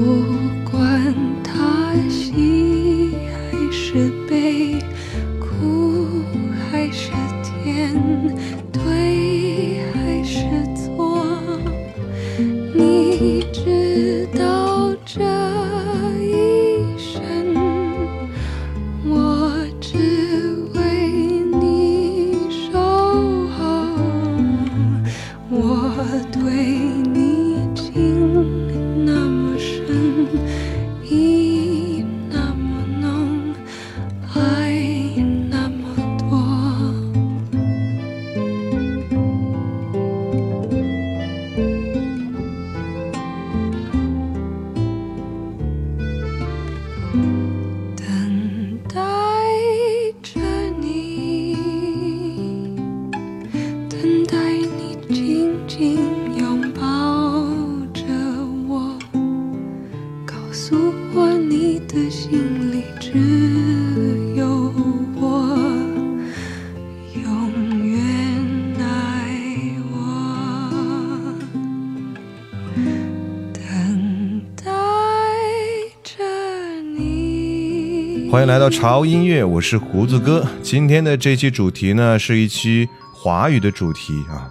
不管他喜还是潮音乐，我是胡子哥。今天的这期主题呢，是一期华语的主题啊。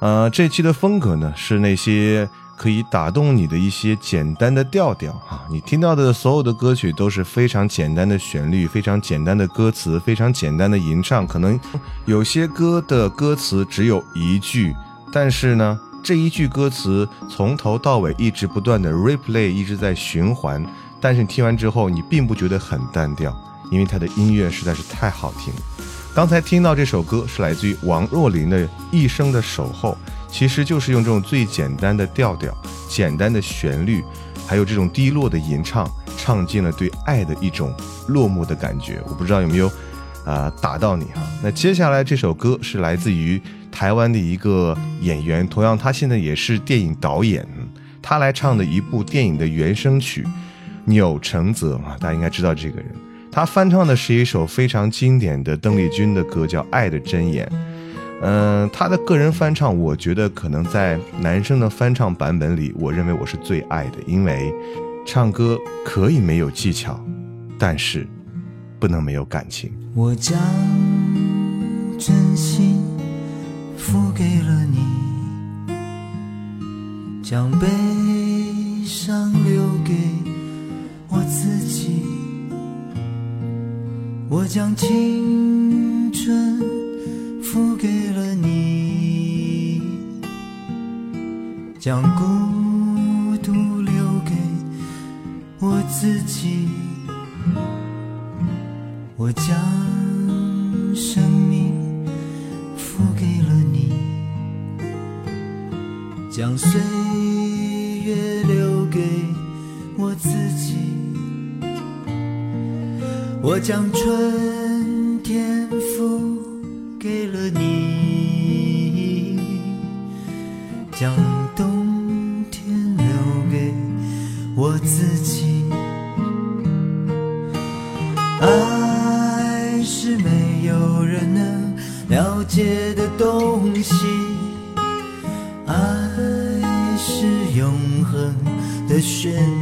呃，这期的风格呢，是那些可以打动你的一些简单的调调啊。你听到的所有的歌曲都是非常简单的旋律，非常简单的歌词，非常简单的吟唱。可能有些歌的歌词只有一句，但是呢，这一句歌词从头到尾一直不断的 replay，一直在循环。但是你听完之后，你并不觉得很单调，因为他的音乐实在是太好听。刚才听到这首歌是来自于王若琳的《一生的守候》，其实就是用这种最简单的调调、简单的旋律，还有这种低落的吟唱，唱尽了对爱的一种落寞的感觉。我不知道有没有啊、打到你哈？那接下来这首歌是来自于台湾的一个演员，同样他现在也是电影导演，他来唱的一部电影的原声曲《钮承泽》啊，大家应该知道这个人。他翻唱的是一首非常经典的邓丽君的歌，叫《爱的箴言》。嗯、他的个人翻唱，我觉得可能在男生的翻唱版本里，我认为我是最爱的，因为唱歌可以没有技巧，但是不能没有感情。我将真心付给了你，将悲伤留给我自己。我将青春付给了你，将孤独留给我自己。我将生命付给了你，将岁我将春天付给了你，将冬天留给我自己。爱是没有人能了解的东西，爱是永恒的旋律，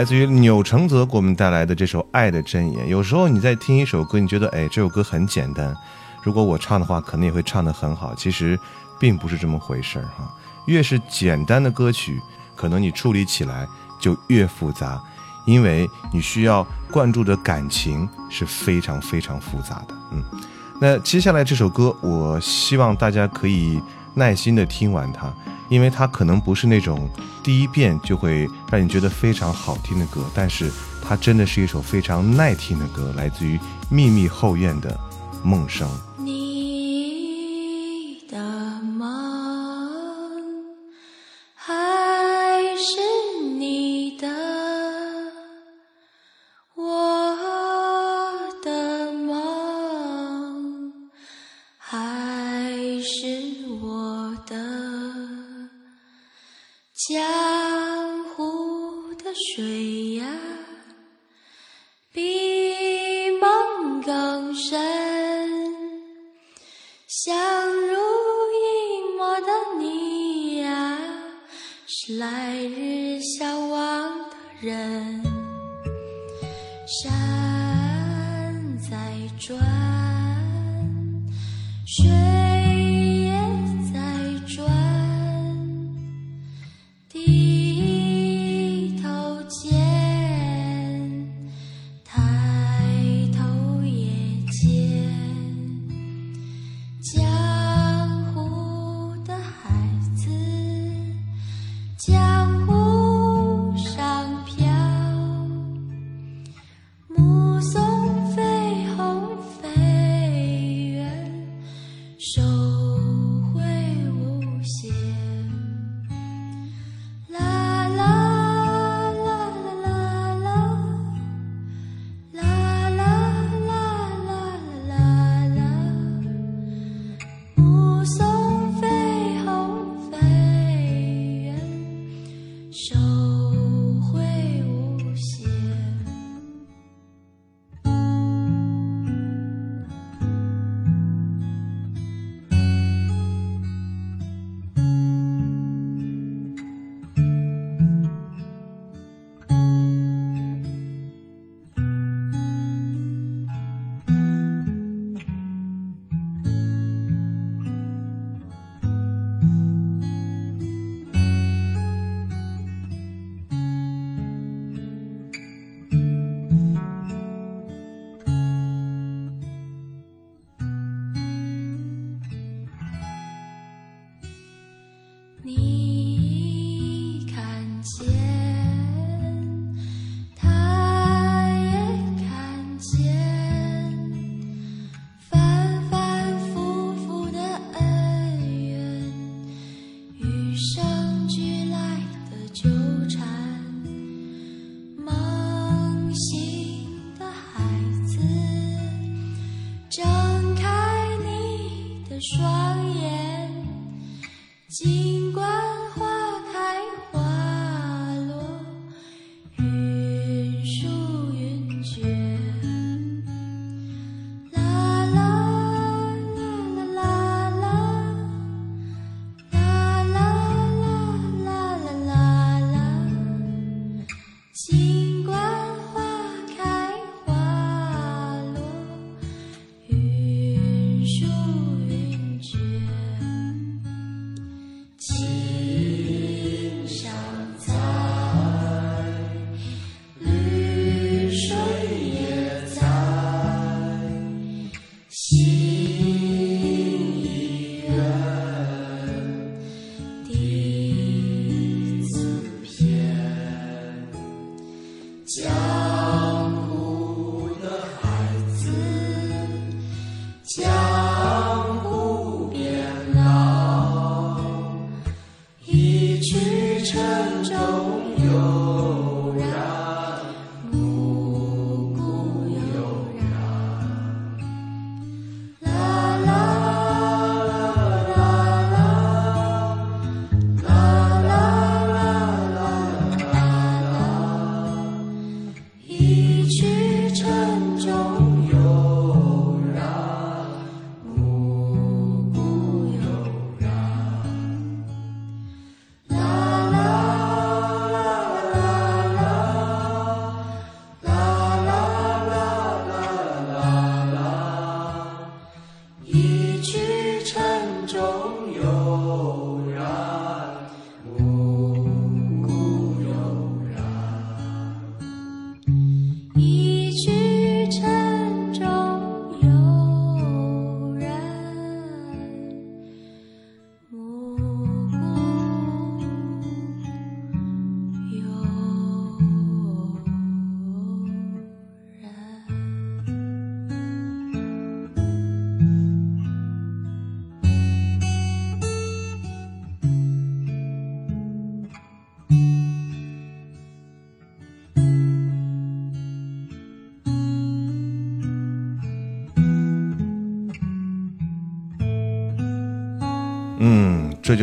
来自于钮承泽给我们带来的这首《爱的箴言》。有时候你在听一首歌，你觉得哎，这首歌很简单，如果我唱的话，可能也会唱得很好。其实，并不是这么回事儿哈。越是简单的歌曲，可能你处理起来就越复杂，因为你需要灌注的感情是非常非常复杂的。嗯，那接下来这首歌，我希望大家可以耐心的听完它。因为它可能不是那种第一遍就会让你觉得非常好听的歌，但是它真的是一首非常耐听的歌，来自于秘密后院的梦声。江湖的水呀比梦更深相濡以沫的你呀是来日相望的人。山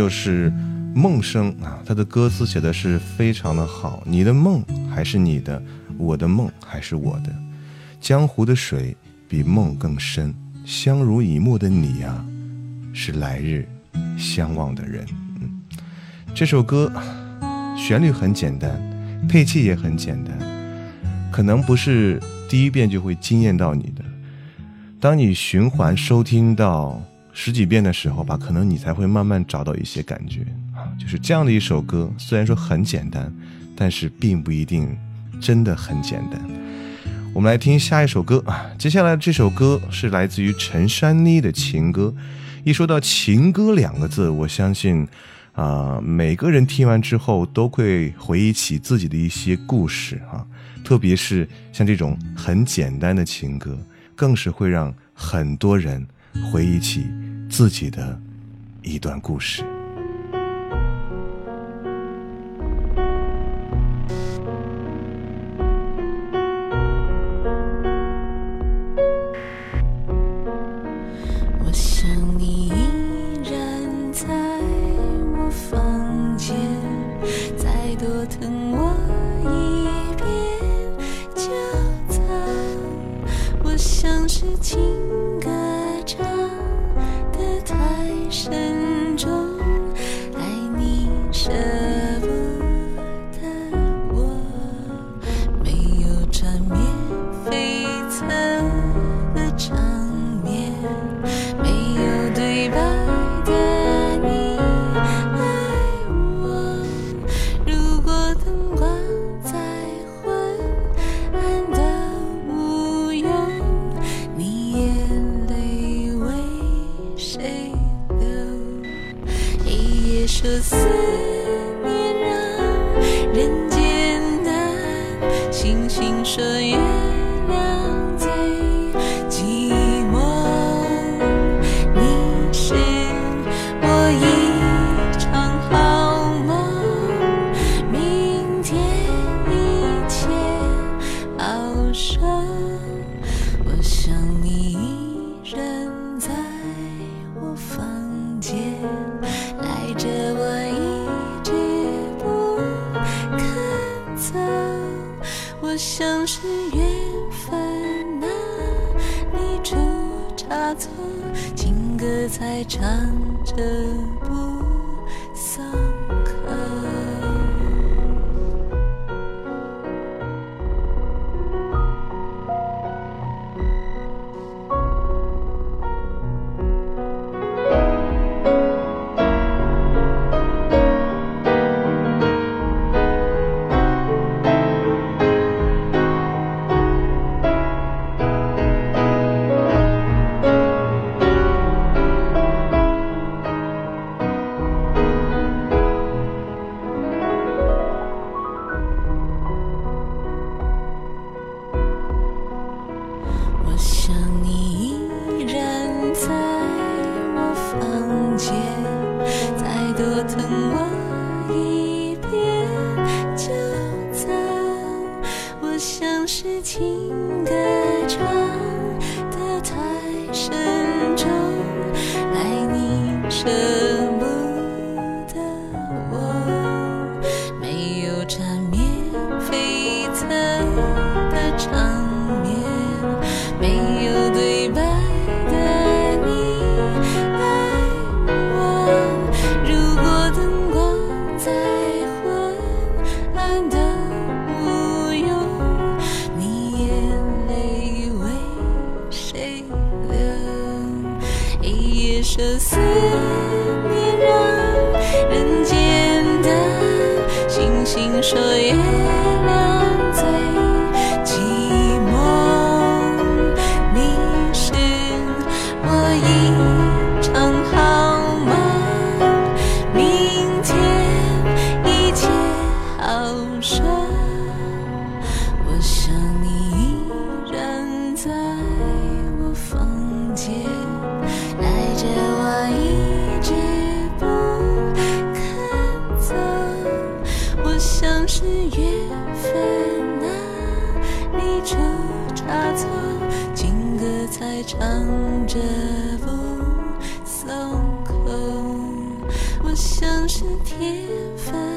就是梦生啊，他的歌词写的是非常的好。你的梦还是你的，我的梦还是我的。江湖的水比梦更深，相濡以沫的你呀，是来日相望的人。嗯，这首歌旋律很简单，配器也很简单，可能不是第一遍就会惊艳到你的。当你循环收听到。十几遍的时候吧，可能你才会慢慢找到一些感觉啊。就是这样的一首歌，虽然说很简单，但是并不一定真的很简单。我们来听下一首歌啊。接下来这首歌是来自于陈珊妮的情歌。一说到情歌两个字，我相信啊，每个人听完之后都会回忆起自己的一些故事啊。特别是像这种很简单的情歌，更是会让很多人回忆起。自己的一段故事。说思念让人艰难，星星说。我想你依然在我房间。是缘分啊，你出差错，情歌才唱着不松口，我像是铁粉。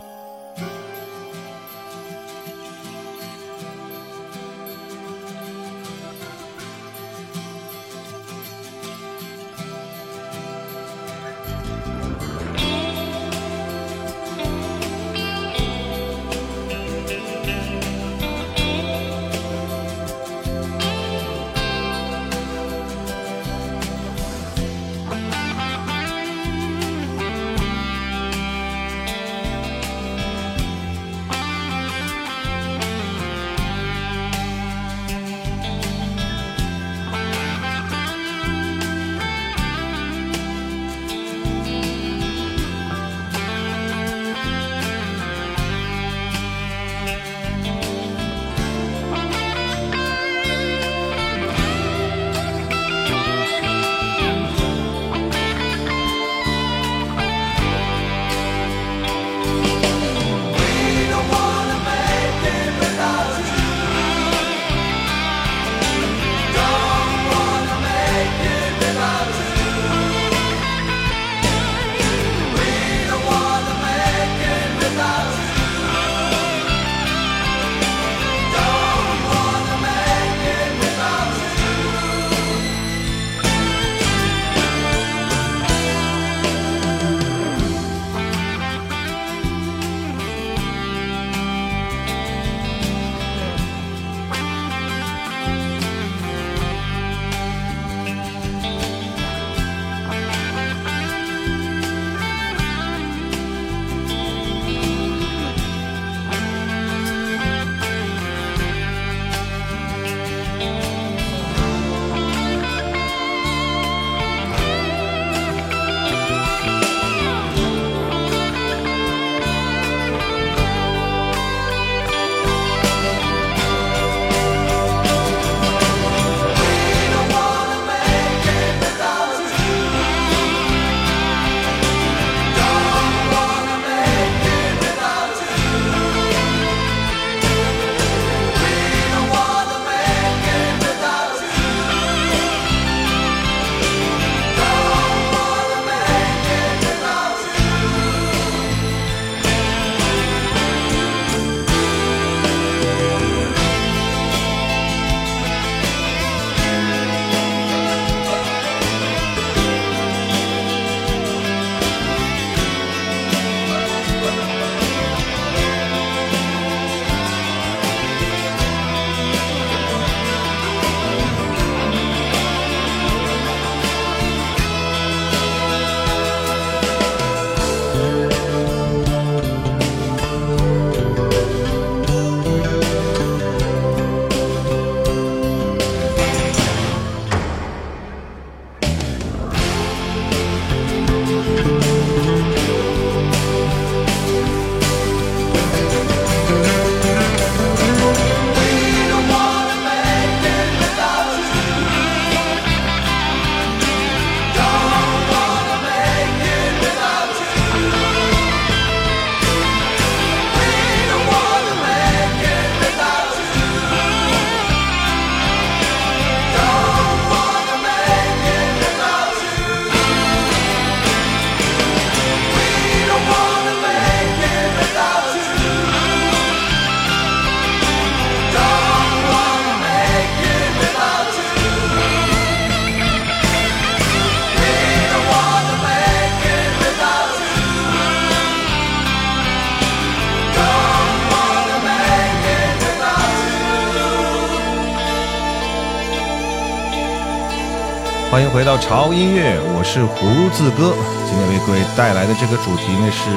欢迎回到潮音乐，我是胡子哥。今天为各位带来的这个主题呢是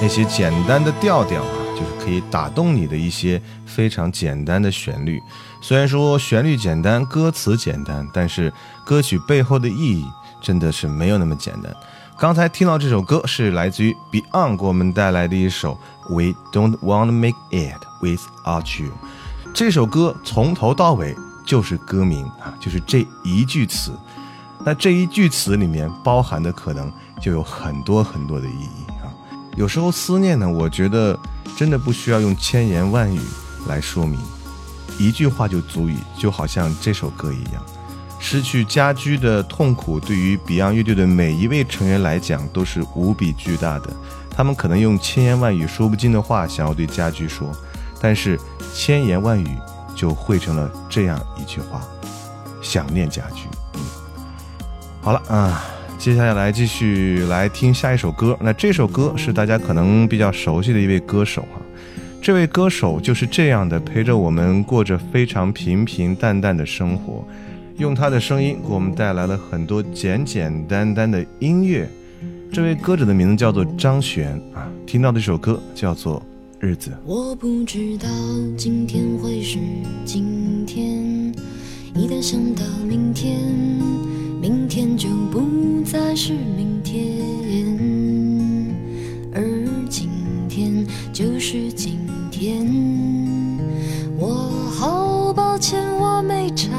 那些简单的调调啊，就是可以打动你的一些非常简单的旋律。虽然说旋律简单，歌词简单，但是歌曲背后的意义真的是没有那么简单。刚才听到这首歌是来自于 Beyond 给我们带来的一首《We Don't Wanna Make It Without You》。这首歌从头到尾就是歌名啊，就是这一句词。那这一句词里面包含的可能就有很多很多的意义啊。有时候思念呢，我觉得真的不需要用千言万语来说明，一句话就足以。就好像这首歌一样，失去家居的痛苦对于 Beyond 乐队的每一位成员来讲都是无比巨大的。他们可能用千言万语说不尽的话想要对家居说，但是千言万语就汇成了这样一句话：想念家居。好了啊，接下来继续来听下一首歌。那这首歌是大家可能比较熟悉的一位歌手哈，这位歌手就是这样的陪着我们过着非常平平淡淡的生活，用他的声音给我们带来了很多简简单单的音乐。这位歌者的名字叫做张悬啊，听到的这首歌叫做《日子》。我不知道今天会是今天，一旦想到明天。明天就不再是明天，而今天就是今天。我好抱歉，我没察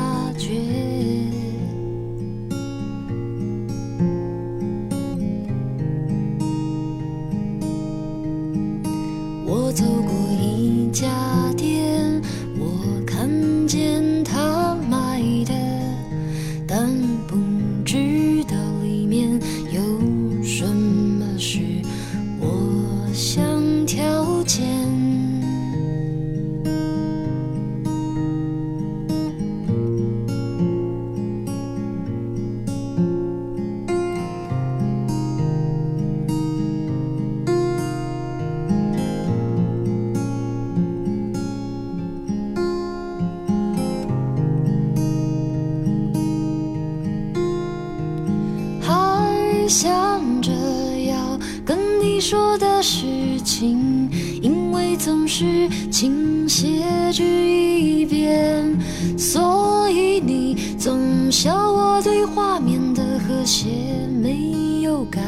笑我对画面的和谐没有改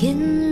天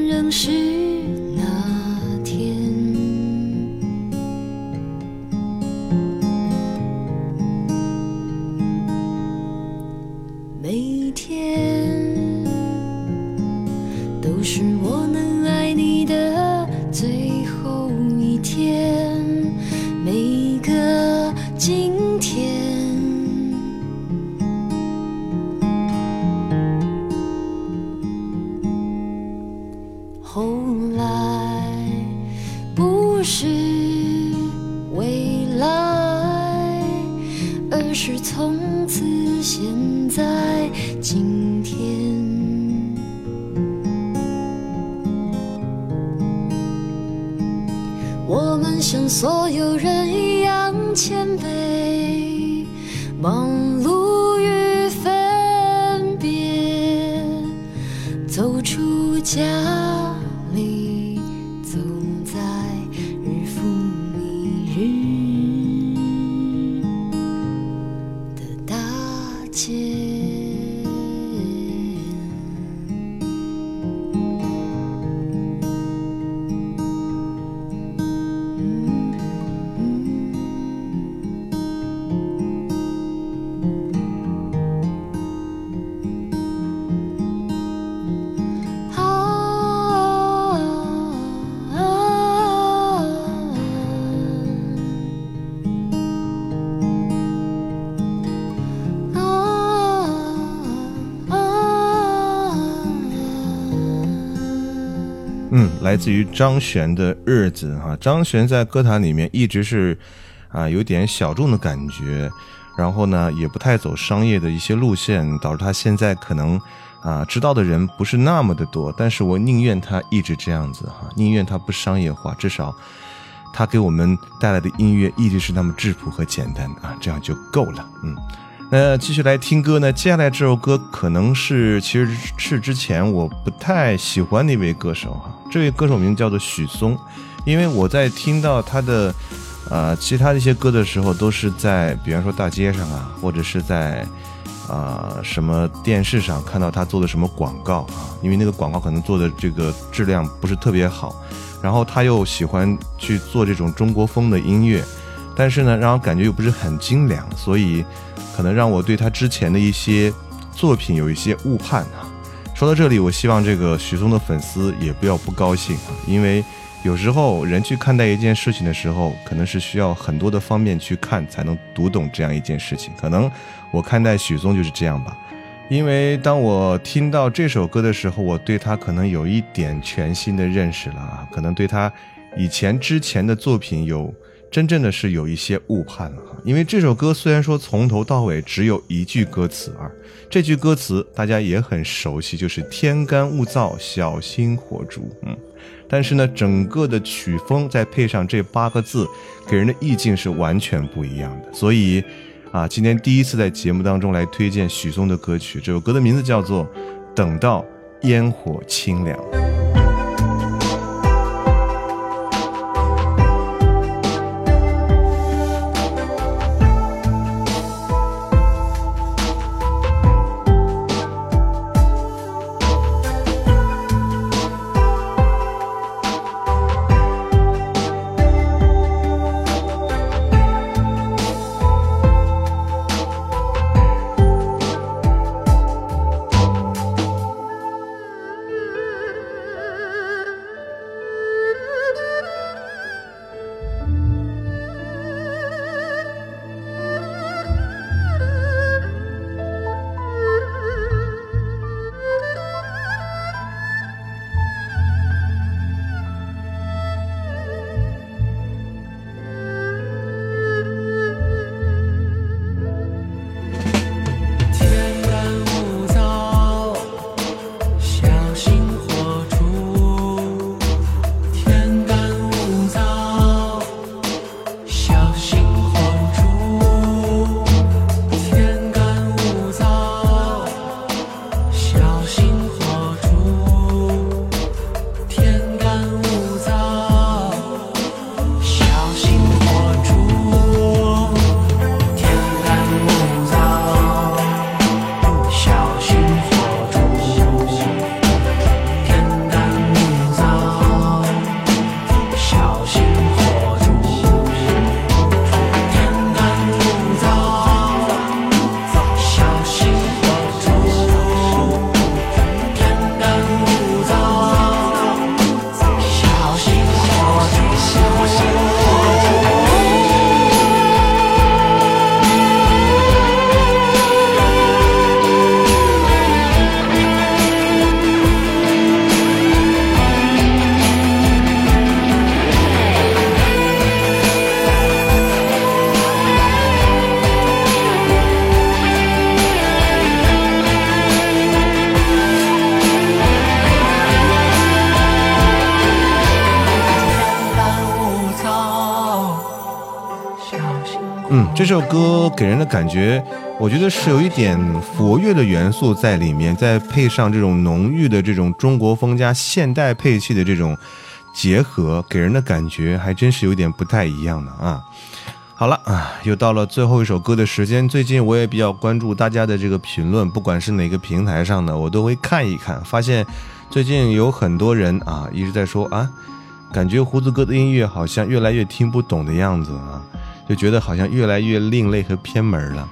来自于张悬的《日子》哈，张悬在歌坛里面一直是啊有点小众的感觉，然后呢也不太走商业的一些路线，导致他现在可能啊知道的人不是那么的多。但是我宁愿他一直这样子哈，宁愿他不商业化，至少他给我们带来的音乐一直是那么质朴和简单啊，这样就够了。嗯。那继续来听歌呢？接下来这首歌可能是其实是之前我不太喜欢的一位歌手哈，这位歌手名叫做许嵩，因为我在听到他的呃其他的一些歌的时候，都是在比方说大街上啊，或者是在啊、什么电视上看到他做的什么广告啊，因为那个广告可能做的这个质量不是特别好，然后他又喜欢去做这种中国风的音乐，但是呢，让我感觉又不是很精良，所以可能让我对他之前的一些作品有一些误判啊。说到这里，我希望这个许嵩的粉丝也不要不高兴啊，因为有时候人去看待一件事情的时候，可能是需要很多的方面去看，才能读懂这样一件事情。可能我看待许嵩就是这样吧。因为当我听到这首歌的时候，我对他可能有一点全新的认识了啊，可能对他以前之前的作品有真正的是有一些误判了哈。因为这首歌虽然说从头到尾只有一句歌词啊，这句歌词大家也很熟悉，就是“天干物燥，小心火烛”。嗯，但是呢，整个的曲风再配上这八个字，给人的意境是完全不一样的。所以。啊，今天第一次在节目当中来推荐许嵩的歌曲，这首歌的名字叫做《等到烟火清凉》。这首歌给人的感觉，我觉得是有一点佛乐的元素在里面，再配上这种浓郁的这种中国风加现代配器的这种结合，给人的感觉还真是有点不太一样的啊。好了啊，又到了最后一首歌的时间。最近我也比较关注大家的这个评论，不管是哪个平台上的，我都会看一看。发现最近有很多人啊一直在说啊，感觉胡子哥的音乐好像越来越听不懂的样子啊。就觉得好像越来越另类和偏门了，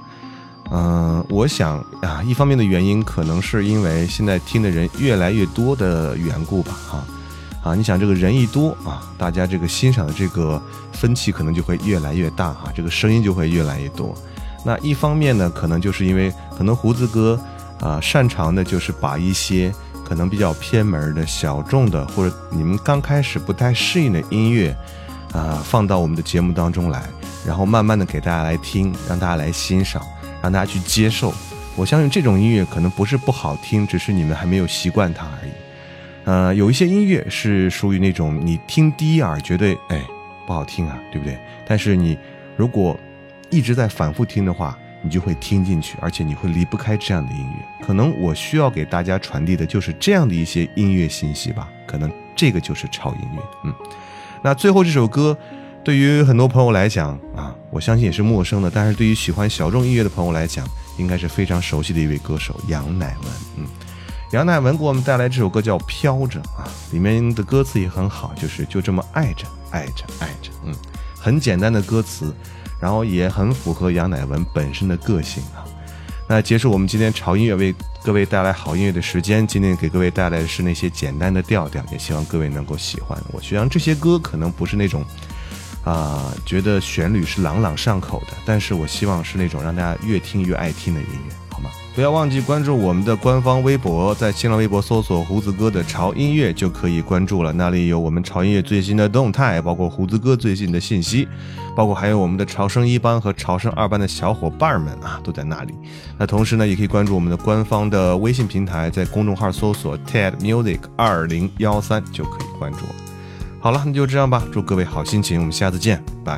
嗯，我想啊，一方面的原因可能是因为现在听的人越来越多的缘故吧，哈，啊，你想这个人一多啊，大家这个欣赏的这个分歧可能就会越来越大啊，这个声音就会越来越多。那一方面呢，可能就是因为可能胡子哥啊擅长的就是把一些可能比较偏门的小众的或者你们刚开始不太适应的音乐啊放到我们的节目当中来。然后慢慢的给大家来听，让大家来欣赏，让大家去接受。我相信这种音乐可能不是不好听，只是你们还没有习惯它而已。呃，有一些音乐是属于那种你听第一耳绝对哎不好听啊，对不对？但是你如果一直在反复听的话，你就会听进去，而且你会离不开这样的音乐。可能我需要给大家传递的就是这样的一些音乐信息吧。可能这个就是超音乐。嗯，那最后这首歌。对于很多朋友来讲啊，我相信也是陌生的。但是对于喜欢小众音乐的朋友来讲，应该是非常熟悉的一位歌手杨乃文。嗯，杨乃文给我们带来这首歌叫《飘着》啊，里面的歌词也很好，就是就这么爱着爱着爱着。嗯，很简单的歌词，然后也很符合杨乃文本身的个性啊。那结束我们今天潮音乐为各位带来好音乐的时间，今天给各位带来的是那些简单的调调，也希望各位能够喜欢。我希望这些歌可能不是那种。啊，觉得旋律是朗朗上口的，但是我希望是那种让大家越听越爱听的音乐，好吗？不要忘记关注我们的官方微博，在新浪微博搜索“胡子哥的潮音乐”就可以关注了，那里有我们潮音乐最新的动态，包括胡子哥最新的信息，包括还有我们的潮声一班和潮声二班的小伙伴们啊，都在那里。那同时呢，也可以关注我们的官方的微信平台，在公众号搜索 “TED Music 二零幺三”就可以关注了。好了，那就这样吧。祝各位好心情，我们下次见，拜。